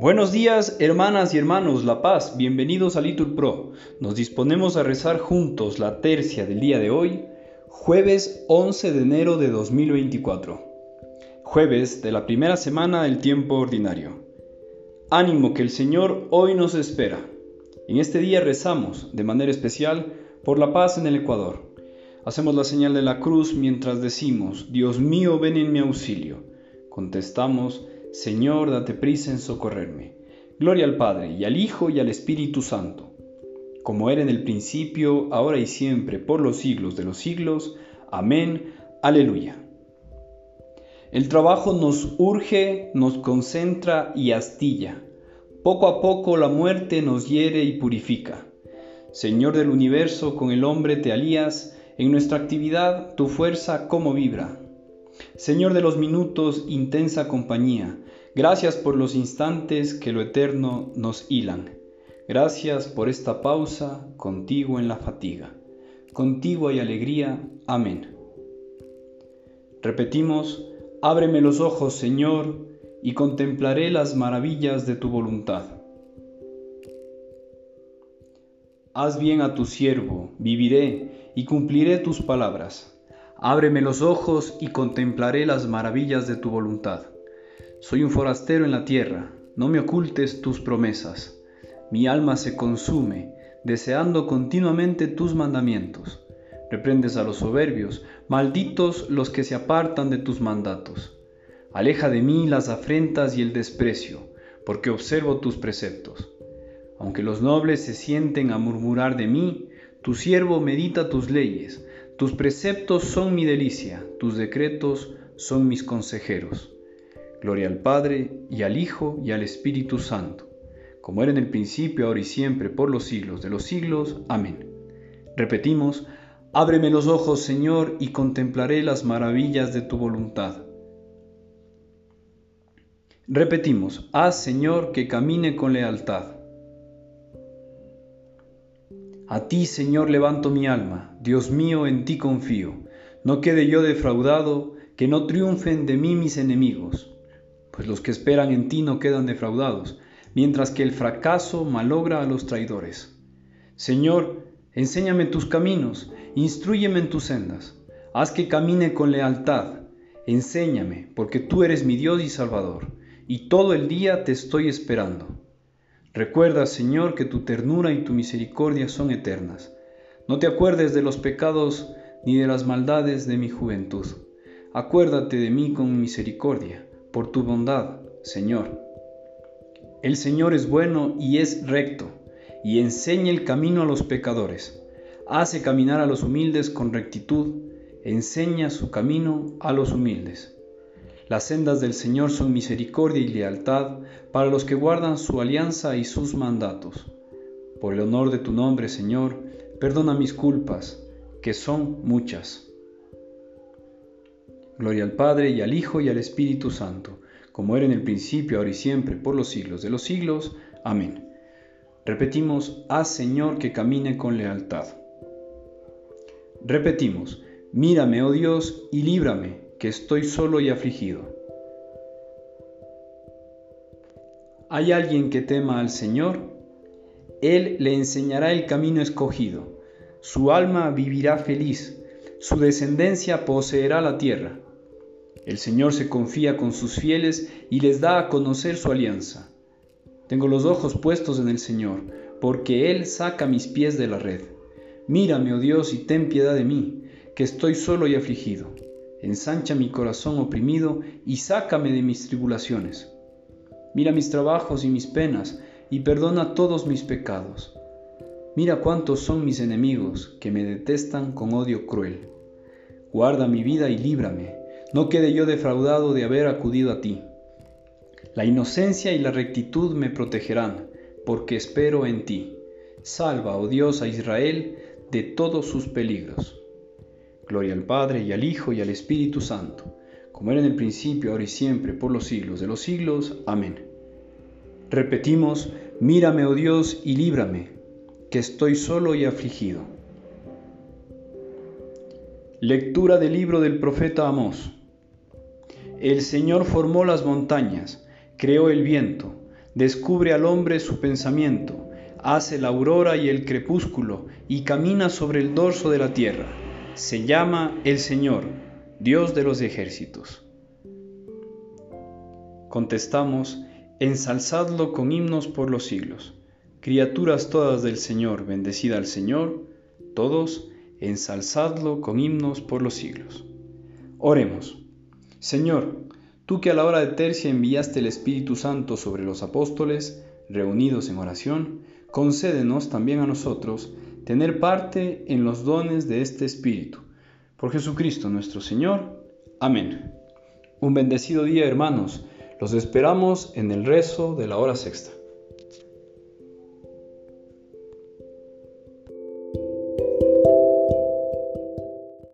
Buenos días, hermanas y hermanos La Paz, bienvenidos a Litur Pro. Nos disponemos a rezar juntos la tercia del día de hoy, jueves 11 de enero de 2024, jueves de la primera semana del tiempo ordinario. Ánimo que el Señor hoy nos espera. En este día rezamos, de manera especial, por la paz en el Ecuador. Hacemos la señal de la cruz mientras decimos, Dios mío, ven en mi auxilio. Contestamos, Señor, date prisa en socorrerme. Gloria al Padre, y al Hijo, y al Espíritu Santo, como era en el principio, ahora y siempre, por los siglos de los siglos. Amén. Aleluya. El trabajo nos urge, nos concentra y astilla. Poco a poco la muerte nos hiere y purifica. Señor del universo, con el hombre te alías, en nuestra actividad tu fuerza como vibra. Señor de los minutos, intensa compañía, gracias por los instantes que lo eterno nos hilan. Gracias por esta pausa, contigo en la fatiga. Contigo hay alegría. Amén. Repetimos, ábreme los ojos, Señor, y contemplaré las maravillas de tu voluntad. Haz bien a tu siervo, viviré y cumpliré tus palabras. Ábreme los ojos y contemplaré las maravillas de tu voluntad. Soy un forastero en la tierra, no me ocultes tus promesas. Mi alma se consume, deseando continuamente tus mandamientos. Reprendes a los soberbios, malditos los que se apartan de tus mandatos. Aleja de mí las afrentas y el desprecio, porque observo tus preceptos. Aunque los nobles se sienten a murmurar de mí, tu siervo medita tus leyes tus preceptos son mi delicia, tus decretos son mis consejeros. Gloria al Padre, y al Hijo, y al Espíritu Santo, como era en el principio, ahora y siempre, por los siglos de los siglos. Amén. Repetimos, ábreme los ojos, Señor, y contemplaré las maravillas de tu voluntad. Repetimos, haz, Señor, que camine con lealtad. A ti, Señor, levanto mi alma, Dios mío, en ti confío. No quede yo defraudado, que no triunfen de mí mis enemigos, pues los que esperan en ti no quedan defraudados, mientras que el fracaso malogra a los traidores. Señor, enséñame tus caminos, instruyeme en tus sendas, haz que camine con lealtad, enséñame, porque tú eres mi Dios y Salvador, y todo el día te estoy esperando. Recuerda, Señor, que tu ternura y tu misericordia son eternas. No te acuerdes de los pecados ni de las maldades de mi juventud. Acuérdate de mí con misericordia, por tu bondad, Señor. El Señor es bueno y es recto, y enseña el camino a los pecadores. Hace caminar a los humildes con rectitud, enseña su camino a los humildes. Las sendas del Señor son misericordia y lealtad para los que guardan su alianza y sus mandatos. Por el honor de tu nombre, Señor, perdona mis culpas, que son muchas. Gloria al Padre y al Hijo y al Espíritu Santo, como era en el principio, ahora y siempre, por los siglos de los siglos. Amén. Repetimos, haz Señor que camine con lealtad. Repetimos, mírame, oh Dios, y líbrame que estoy solo y afligido. ¿Hay alguien que tema al Señor? Él le enseñará el camino escogido. Su alma vivirá feliz, su descendencia poseerá la tierra. El Señor se confía con sus fieles y les da a conocer su alianza. Tengo los ojos puestos en el Señor, porque Él saca mis pies de la red. Mírame, oh Dios, y ten piedad de mí, que estoy solo y afligido ensancha mi corazón oprimido y sácame de mis tribulaciones. Mira mis trabajos y mis penas y perdona todos mis pecados. Mira cuántos son mis enemigos que me detestan con odio cruel. Guarda mi vida y líbrame, no quede yo defraudado de haber acudido a ti. La inocencia y la rectitud me protegerán, porque espero en ti. Salva, oh Dios, a Israel de todos sus peligros. Gloria al Padre y al Hijo y al Espíritu Santo, como era en el principio, ahora y siempre, por los siglos de los siglos. Amén. Repetimos, mírame, oh Dios, y líbrame, que estoy solo y afligido. Lectura del libro del profeta Amós. El Señor formó las montañas, creó el viento, descubre al hombre su pensamiento, hace la aurora y el crepúsculo y camina sobre el dorso de la tierra. Se llama el Señor, Dios de los ejércitos. Contestamos, ensalzadlo con himnos por los siglos. Criaturas todas del Señor, bendecida al Señor, todos, ensalzadlo con himnos por los siglos. Oremos. Señor, tú que a la hora de tercia enviaste el Espíritu Santo sobre los apóstoles, reunidos en oración, concédenos también a nosotros tener parte en los dones de este Espíritu. Por Jesucristo nuestro Señor. Amén. Un bendecido día, hermanos. Los esperamos en el rezo de la hora sexta.